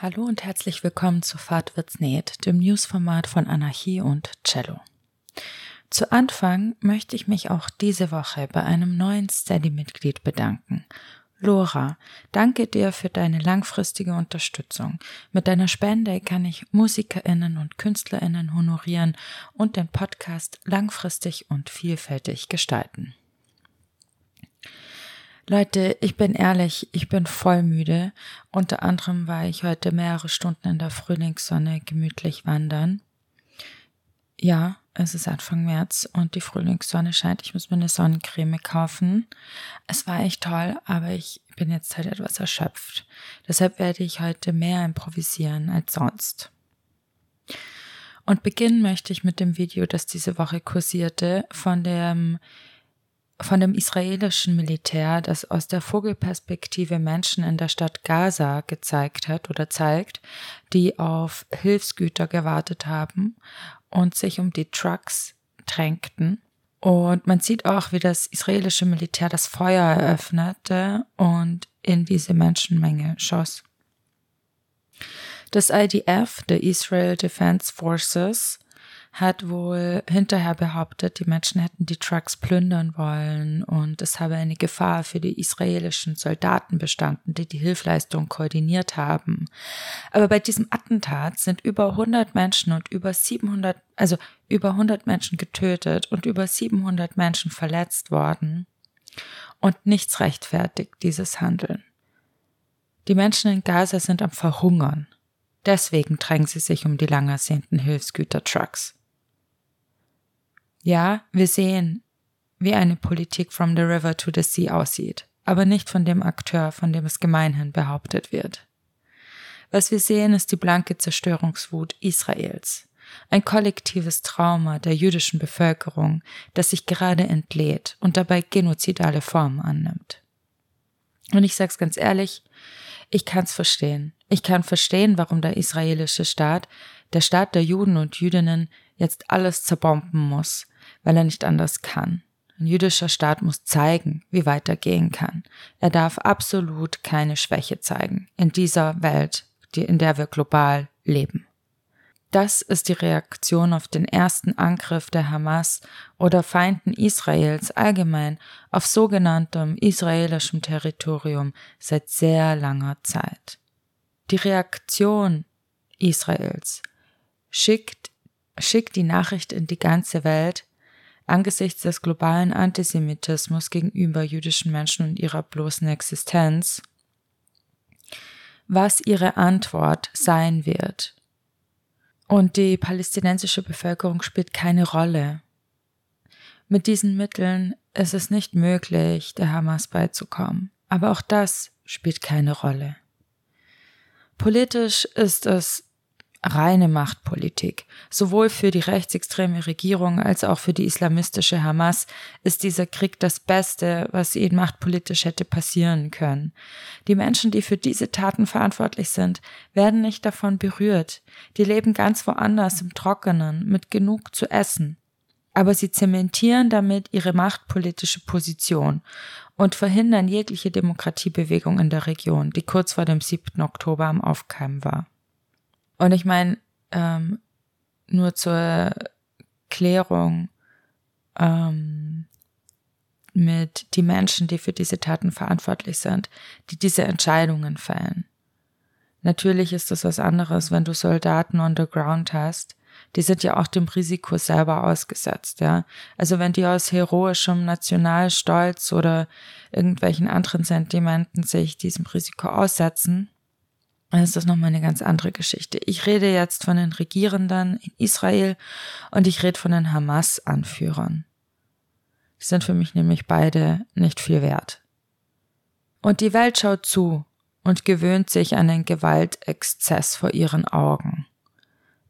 Hallo und herzlich willkommen zu Fahrt wird's näht, dem Newsformat von Anarchie und Cello. Zu Anfang möchte ich mich auch diese Woche bei einem neuen Steady-Mitglied bedanken. Lora, danke dir für deine langfristige Unterstützung. Mit deiner Spende kann ich MusikerInnen und KünstlerInnen honorieren und den Podcast langfristig und vielfältig gestalten. Leute, ich bin ehrlich, ich bin voll müde. Unter anderem war ich heute mehrere Stunden in der Frühlingssonne gemütlich wandern. Ja, es ist Anfang März und die Frühlingssonne scheint. Ich muss mir eine Sonnencreme kaufen. Es war echt toll, aber ich bin jetzt halt etwas erschöpft. Deshalb werde ich heute mehr improvisieren als sonst. Und beginnen möchte ich mit dem Video, das diese Woche kursierte, von dem von dem israelischen Militär, das aus der Vogelperspektive Menschen in der Stadt Gaza gezeigt hat oder zeigt, die auf Hilfsgüter gewartet haben und sich um die Trucks drängten. Und man sieht auch, wie das israelische Militär das Feuer eröffnete und in diese Menschenmenge schoss. Das IDF, der Israel Defense Forces, hat wohl hinterher behauptet, die Menschen hätten die Trucks plündern wollen und es habe eine Gefahr für die israelischen Soldaten bestanden, die die Hilfleistung koordiniert haben. Aber bei diesem Attentat sind über 100 Menschen und über 700, also über 100 Menschen getötet und über 700 Menschen verletzt worden. Und nichts rechtfertigt dieses Handeln. Die Menschen in Gaza sind am Verhungern. Deswegen drängen sie sich um die lang ersehnten Hilfsgütertrucks. Ja, wir sehen, wie eine Politik from the river to the sea aussieht, aber nicht von dem Akteur, von dem es gemeinhin behauptet wird. Was wir sehen, ist die blanke Zerstörungswut Israels, ein kollektives Trauma der jüdischen Bevölkerung, das sich gerade entlädt und dabei genozidale Formen annimmt. Und ich sag's ganz ehrlich, ich kann's verstehen. Ich kann verstehen, warum der israelische Staat, der Staat der Juden und Jüdinnen, jetzt alles zerbomben muss, weil er nicht anders kann. Ein jüdischer Staat muss zeigen, wie weit er gehen kann. Er darf absolut keine Schwäche zeigen in dieser Welt, in der wir global leben. Das ist die Reaktion auf den ersten Angriff der Hamas oder Feinden Israels allgemein auf sogenanntem israelischem Territorium seit sehr langer Zeit. Die Reaktion Israels schickt, schickt die Nachricht in die ganze Welt, angesichts des globalen Antisemitismus gegenüber jüdischen Menschen und ihrer bloßen Existenz, was ihre Antwort sein wird. Und die palästinensische Bevölkerung spielt keine Rolle. Mit diesen Mitteln ist es nicht möglich, der Hamas beizukommen. Aber auch das spielt keine Rolle. Politisch ist es reine Machtpolitik. Sowohl für die rechtsextreme Regierung als auch für die islamistische Hamas ist dieser Krieg das Beste, was ihnen machtpolitisch hätte passieren können. Die Menschen, die für diese Taten verantwortlich sind, werden nicht davon berührt. Die leben ganz woanders im Trockenen mit genug zu essen. Aber sie zementieren damit ihre machtpolitische Position und verhindern jegliche Demokratiebewegung in der Region, die kurz vor dem 7. Oktober am Aufkeimen war. Und ich meine, ähm, nur zur Klärung, ähm, mit die Menschen, die für diese Taten verantwortlich sind, die diese Entscheidungen fällen. Natürlich ist das was anderes, wenn du Soldaten on the ground hast. Die sind ja auch dem Risiko selber ausgesetzt, ja. Also wenn die aus heroischem Nationalstolz oder irgendwelchen anderen Sentimenten sich diesem Risiko aussetzen, dann ist das nochmal eine ganz andere Geschichte. Ich rede jetzt von den Regierenden in Israel und ich rede von den Hamas-Anführern. Die sind für mich nämlich beide nicht viel wert. Und die Welt schaut zu und gewöhnt sich an den Gewaltexzess vor ihren Augen.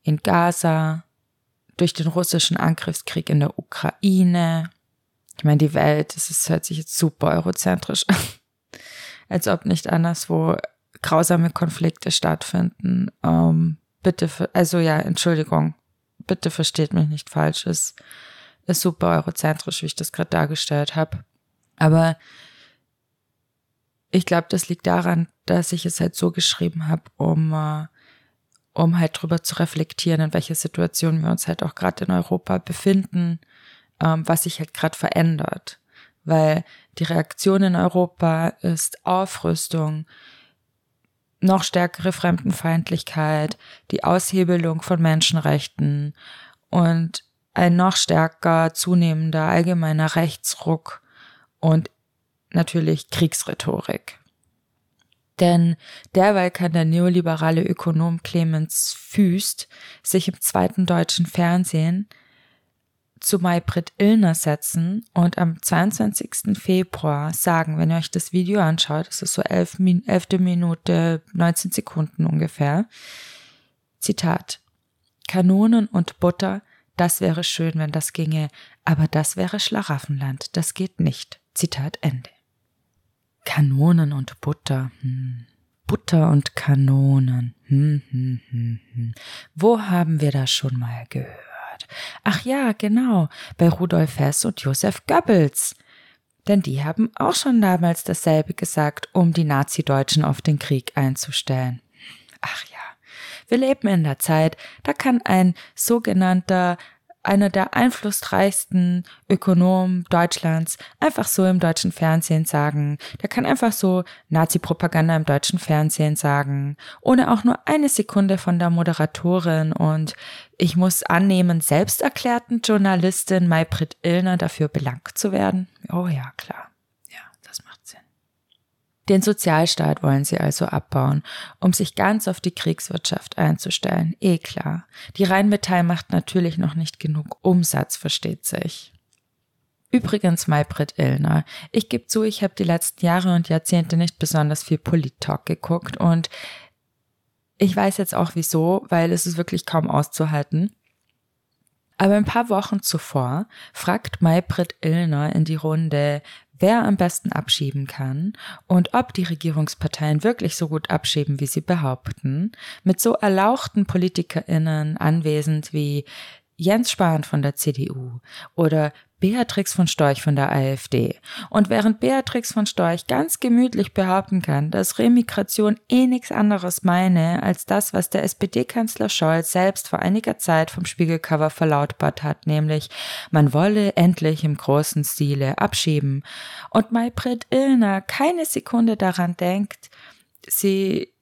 In Gaza, durch den russischen Angriffskrieg in der Ukraine. Ich meine, die Welt, das hört sich jetzt super eurozentrisch an. Als ob nicht anderswo grausame Konflikte stattfinden. Ähm, bitte, also ja, Entschuldigung, bitte versteht mich nicht falsch. Es ist, super eurozentrisch, wie ich das gerade dargestellt habe. Aber ich glaube, das liegt daran, dass ich es halt so geschrieben habe, um, äh, um halt drüber zu reflektieren, in welcher Situation wir uns halt auch gerade in Europa befinden, ähm, was sich halt gerade verändert. Weil die Reaktion in Europa ist Aufrüstung, noch stärkere Fremdenfeindlichkeit, die Aushebelung von Menschenrechten und ein noch stärker zunehmender allgemeiner Rechtsruck und natürlich Kriegsrhetorik. Denn derweil kann der neoliberale Ökonom Clemens Füst sich im zweiten deutschen Fernsehen zu Maybrit Illner setzen und am 22. Februar sagen, wenn ihr euch das Video anschaut, das ist so elf, elfte Minute, 19 Sekunden ungefähr, Zitat, Kanonen und Butter, das wäre schön, wenn das ginge, aber das wäre Schlaraffenland, das geht nicht. Zitat Ende. Kanonen und Butter. Hm. Butter und Kanonen. Hm, hm, hm, hm. Wo haben wir das schon mal gehört? Ach ja, genau, bei Rudolf Hess und Josef Goebbels. Denn die haben auch schon damals dasselbe gesagt, um die Nazi-Deutschen auf den Krieg einzustellen. Ach ja, wir leben in der Zeit, da kann ein sogenannter einer der einflussreichsten Ökonomen Deutschlands einfach so im deutschen Fernsehen sagen. Der kann einfach so Nazi-Propaganda im deutschen Fernsehen sagen, ohne auch nur eine Sekunde von der Moderatorin und ich muss annehmen, selbsterklärten Journalistin Maybrit Illner dafür belangt zu werden. Oh ja, klar. Den Sozialstaat wollen sie also abbauen, um sich ganz auf die Kriegswirtschaft einzustellen. Eh klar. Die Rheinmetall macht natürlich noch nicht genug Umsatz, versteht sich. Übrigens, Maybrit Illner, ich gebe zu, ich habe die letzten Jahre und Jahrzehnte nicht besonders viel Polit-Talk geguckt und ich weiß jetzt auch wieso, weil es ist wirklich kaum auszuhalten. Aber ein paar Wochen zuvor fragt Maybrit Illner in die Runde, wer am besten abschieben kann und ob die Regierungsparteien wirklich so gut abschieben, wie sie behaupten, mit so erlauchten PolitikerInnen anwesend wie Jens Spahn von der CDU oder Beatrix von Storch von der AfD. Und während Beatrix von Storch ganz gemütlich behaupten kann, dass Remigration eh nichts anderes meine als das, was der SPD-Kanzler Scholz selbst vor einiger Zeit vom Spiegelcover verlautbart hat, nämlich man wolle endlich im großen Stile abschieben. Und Maybrit Illner keine Sekunde daran denkt, sie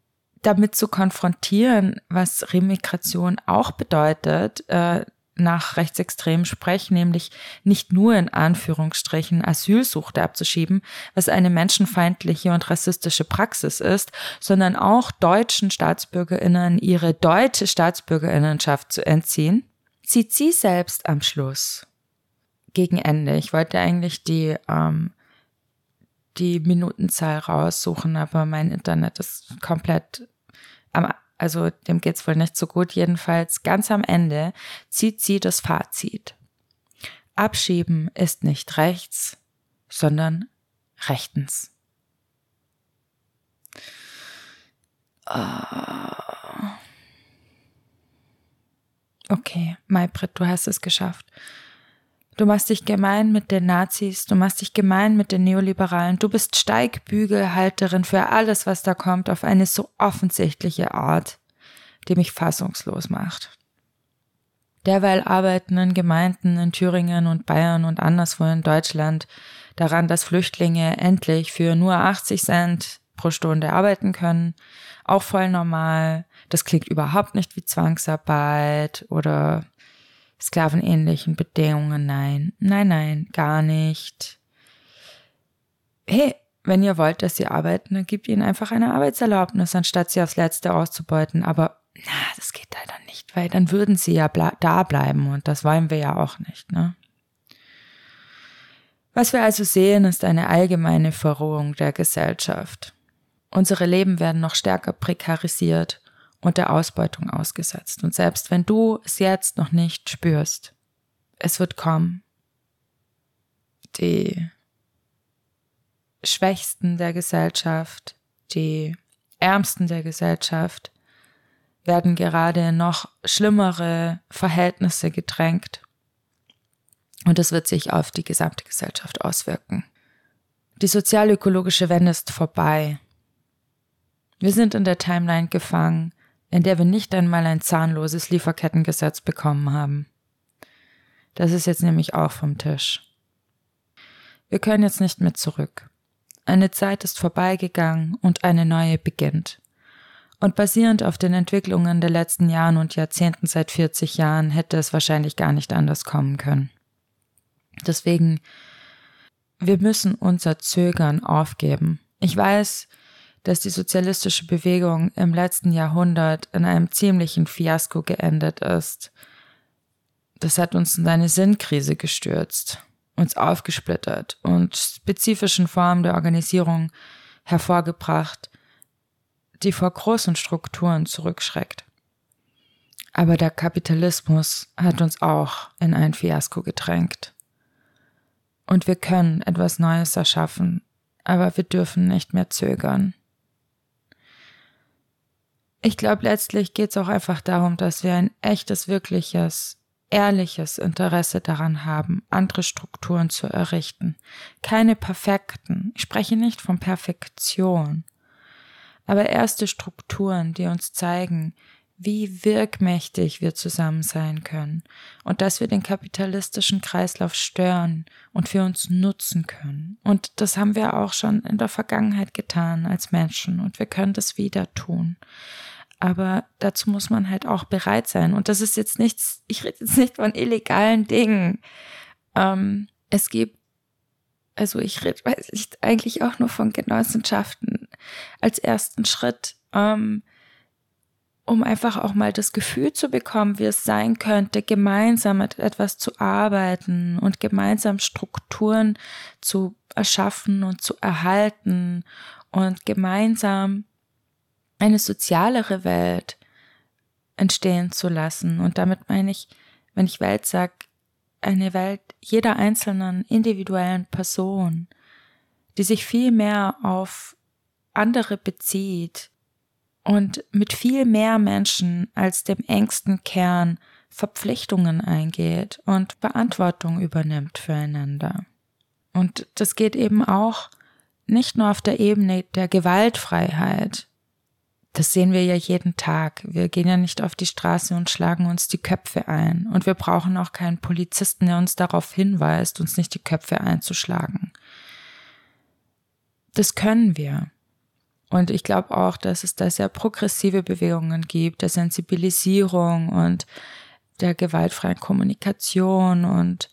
damit zu konfrontieren, was Remigration auch bedeutet, äh, nach rechtsextremen Sprech, nämlich nicht nur in Anführungsstrichen Asylsuchte abzuschieben, was eine menschenfeindliche und rassistische Praxis ist, sondern auch deutschen Staatsbürgerinnen ihre deutsche Staatsbürgerinnenschaft zu entziehen, zieht sie selbst am Schluss gegen Ende. Ich wollte eigentlich die ähm, die Minutenzahl raussuchen, aber mein Internet ist komplett am also dem geht's wohl nicht so gut. Jedenfalls ganz am Ende zieht sie das Fazit. Abschieben ist nicht rechts, sondern rechtens. Ah. Okay, Maybrit, du hast es geschafft. Du machst dich gemein mit den Nazis, du machst dich gemein mit den Neoliberalen, du bist Steigbügelhalterin für alles, was da kommt, auf eine so offensichtliche Art, die mich fassungslos macht. Derweil arbeiten in Gemeinden in Thüringen und Bayern und anderswo in Deutschland daran, dass Flüchtlinge endlich für nur 80 Cent pro Stunde arbeiten können. Auch voll normal. Das klingt überhaupt nicht wie Zwangsarbeit oder sklavenähnlichen Bedingungen. Nein, nein, nein, gar nicht. Hey, wenn ihr wollt, dass sie arbeiten, dann gebt ihnen einfach eine Arbeitserlaubnis, anstatt sie aufs Letzte auszubeuten. Aber na, das geht leider nicht, weil dann würden sie ja da bleiben und das wollen wir ja auch nicht, ne? Was wir also sehen, ist eine allgemeine Verrohung der Gesellschaft. Unsere Leben werden noch stärker prekarisiert und der Ausbeutung ausgesetzt. Und selbst wenn du es jetzt noch nicht spürst, es wird kommen. Die Schwächsten der Gesellschaft, die Ärmsten der Gesellschaft werden gerade noch schlimmere Verhältnisse gedrängt. Und es wird sich auf die gesamte Gesellschaft auswirken. Die sozialökologische Wende ist vorbei. Wir sind in der Timeline gefangen, in der wir nicht einmal ein zahnloses Lieferkettengesetz bekommen haben. Das ist jetzt nämlich auch vom Tisch. Wir können jetzt nicht mehr zurück. Eine Zeit ist vorbeigegangen und eine neue beginnt. Und basierend auf den Entwicklungen der letzten Jahren und Jahrzehnten seit 40 Jahren hätte es wahrscheinlich gar nicht anders kommen können. Deswegen, wir müssen unser Zögern aufgeben. Ich weiß, dass die sozialistische Bewegung im letzten Jahrhundert in einem ziemlichen Fiasko geendet ist. Das hat uns in eine Sinnkrise gestürzt, uns aufgesplittert und spezifischen Formen der Organisierung hervorgebracht, die vor großen Strukturen zurückschreckt. Aber der Kapitalismus hat uns auch in ein Fiasko gedrängt. Und wir können etwas Neues erschaffen, aber wir dürfen nicht mehr zögern. Ich glaube, letztlich geht es auch einfach darum, dass wir ein echtes, wirkliches, ehrliches Interesse daran haben, andere Strukturen zu errichten. Keine perfekten. Ich spreche nicht von Perfektion, aber erste Strukturen, die uns zeigen, wie wirkmächtig wir zusammen sein können und dass wir den kapitalistischen Kreislauf stören und für uns nutzen können. Und das haben wir auch schon in der Vergangenheit getan als Menschen und wir können das wieder tun. Aber dazu muss man halt auch bereit sein. Und das ist jetzt nichts, ich rede jetzt nicht von illegalen Dingen. Ähm, es gibt, also ich rede weiß ich, eigentlich auch nur von Genossenschaften als ersten Schritt, ähm, um einfach auch mal das Gefühl zu bekommen, wie es sein könnte, gemeinsam mit etwas zu arbeiten und gemeinsam Strukturen zu erschaffen und zu erhalten und gemeinsam eine sozialere Welt entstehen zu lassen. Und damit meine ich, wenn ich Welt sage, eine Welt jeder einzelnen individuellen Person, die sich viel mehr auf andere bezieht und mit viel mehr Menschen als dem engsten Kern Verpflichtungen eingeht und Verantwortung übernimmt füreinander. Und das geht eben auch nicht nur auf der Ebene der Gewaltfreiheit, das sehen wir ja jeden Tag. Wir gehen ja nicht auf die Straße und schlagen uns die Köpfe ein. Und wir brauchen auch keinen Polizisten, der uns darauf hinweist, uns nicht die Köpfe einzuschlagen. Das können wir. Und ich glaube auch, dass es da sehr progressive Bewegungen gibt, der Sensibilisierung und der gewaltfreien Kommunikation und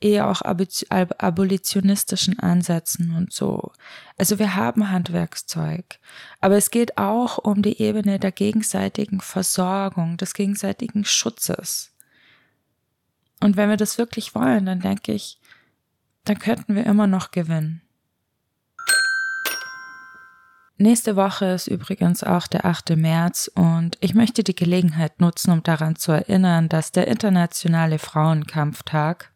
eher auch abolitionistischen Ansätzen und so. Also wir haben Handwerkszeug. Aber es geht auch um die Ebene der gegenseitigen Versorgung, des gegenseitigen Schutzes. Und wenn wir das wirklich wollen, dann denke ich, dann könnten wir immer noch gewinnen. Nächste Woche ist übrigens auch der 8. März und ich möchte die Gelegenheit nutzen, um daran zu erinnern, dass der Internationale Frauenkampftag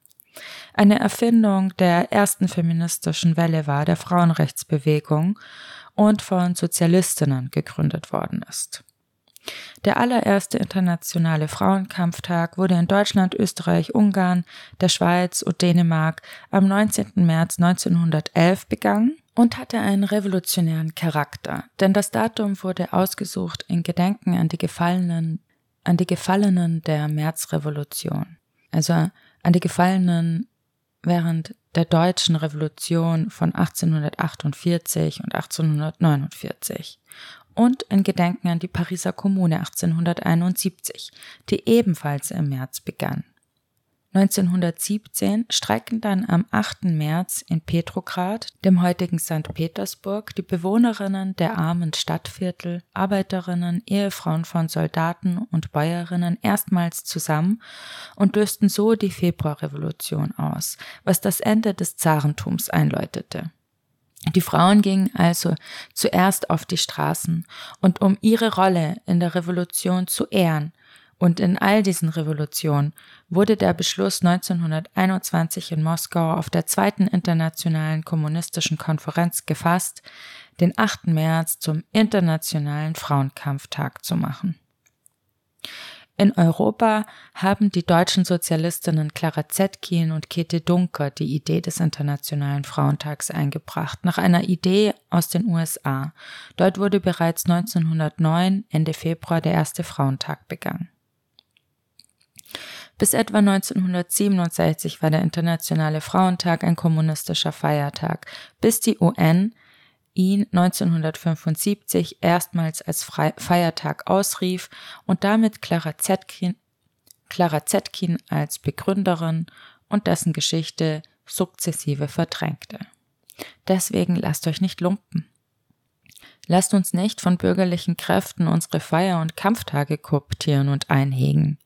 eine Erfindung der ersten feministischen Welle war, der Frauenrechtsbewegung und von Sozialistinnen gegründet worden ist. Der allererste internationale Frauenkampftag wurde in Deutschland, Österreich, Ungarn, der Schweiz und Dänemark am 19. März 1911 begangen und hatte einen revolutionären Charakter, denn das Datum wurde ausgesucht in Gedenken an die Gefallenen, an die Gefallenen der Märzrevolution. Also an die Gefallenen während der deutschen Revolution von 1848 und 1849 und in Gedenken an die Pariser Kommune 1871, die ebenfalls im März begann. 1917 streiken dann am 8. März in Petrograd, dem heutigen St. Petersburg, die Bewohnerinnen der armen Stadtviertel, Arbeiterinnen, Ehefrauen von Soldaten und Bäuerinnen erstmals zusammen und lösten so die Februarrevolution aus, was das Ende des Zarentums einläutete. Die Frauen gingen also zuerst auf die Straßen und um ihre Rolle in der Revolution zu ehren, und in all diesen Revolutionen wurde der Beschluss 1921 in Moskau auf der zweiten internationalen kommunistischen Konferenz gefasst, den 8. März zum internationalen Frauenkampftag zu machen. In Europa haben die deutschen Sozialistinnen Clara Zetkin und Käthe Dunker die Idee des Internationalen Frauentags eingebracht, nach einer Idee aus den USA. Dort wurde bereits 1909, Ende Februar, der erste Frauentag begangen. Bis etwa 1967 war der Internationale Frauentag ein kommunistischer Feiertag, bis die UN ihn 1975 erstmals als Feiertag ausrief und damit Clara Zetkin, Clara Zetkin als Begründerin und dessen Geschichte sukzessive verdrängte. Deswegen lasst euch nicht lumpen. Lasst uns nicht von bürgerlichen Kräften unsere Feier- und Kampftage kooptieren und einhegen.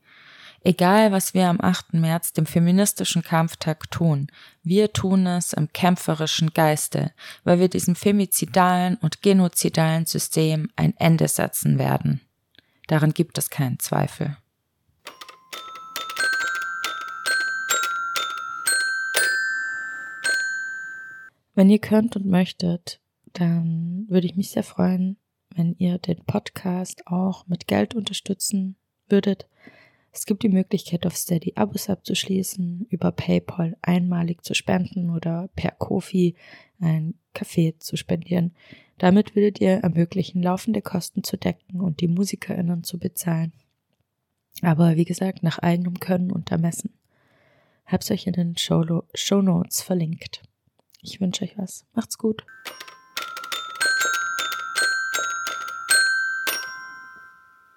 Egal, was wir am 8. März, dem feministischen Kampftag, tun, wir tun es im kämpferischen Geiste, weil wir diesem femizidalen und genozidalen System ein Ende setzen werden. Daran gibt es keinen Zweifel. Wenn ihr könnt und möchtet, dann würde ich mich sehr freuen, wenn ihr den Podcast auch mit Geld unterstützen würdet. Es gibt die Möglichkeit, auf Steady Abos abzuschließen, über PayPal einmalig zu spenden oder per Kofi ein Kaffee zu spendieren. Damit würdet ihr ermöglichen, laufende Kosten zu decken und die MusikerInnen zu bezahlen. Aber wie gesagt, nach eigenem Können und Ermessen. Hab's euch in den Show Notes verlinkt. Ich wünsche euch was. Macht's gut.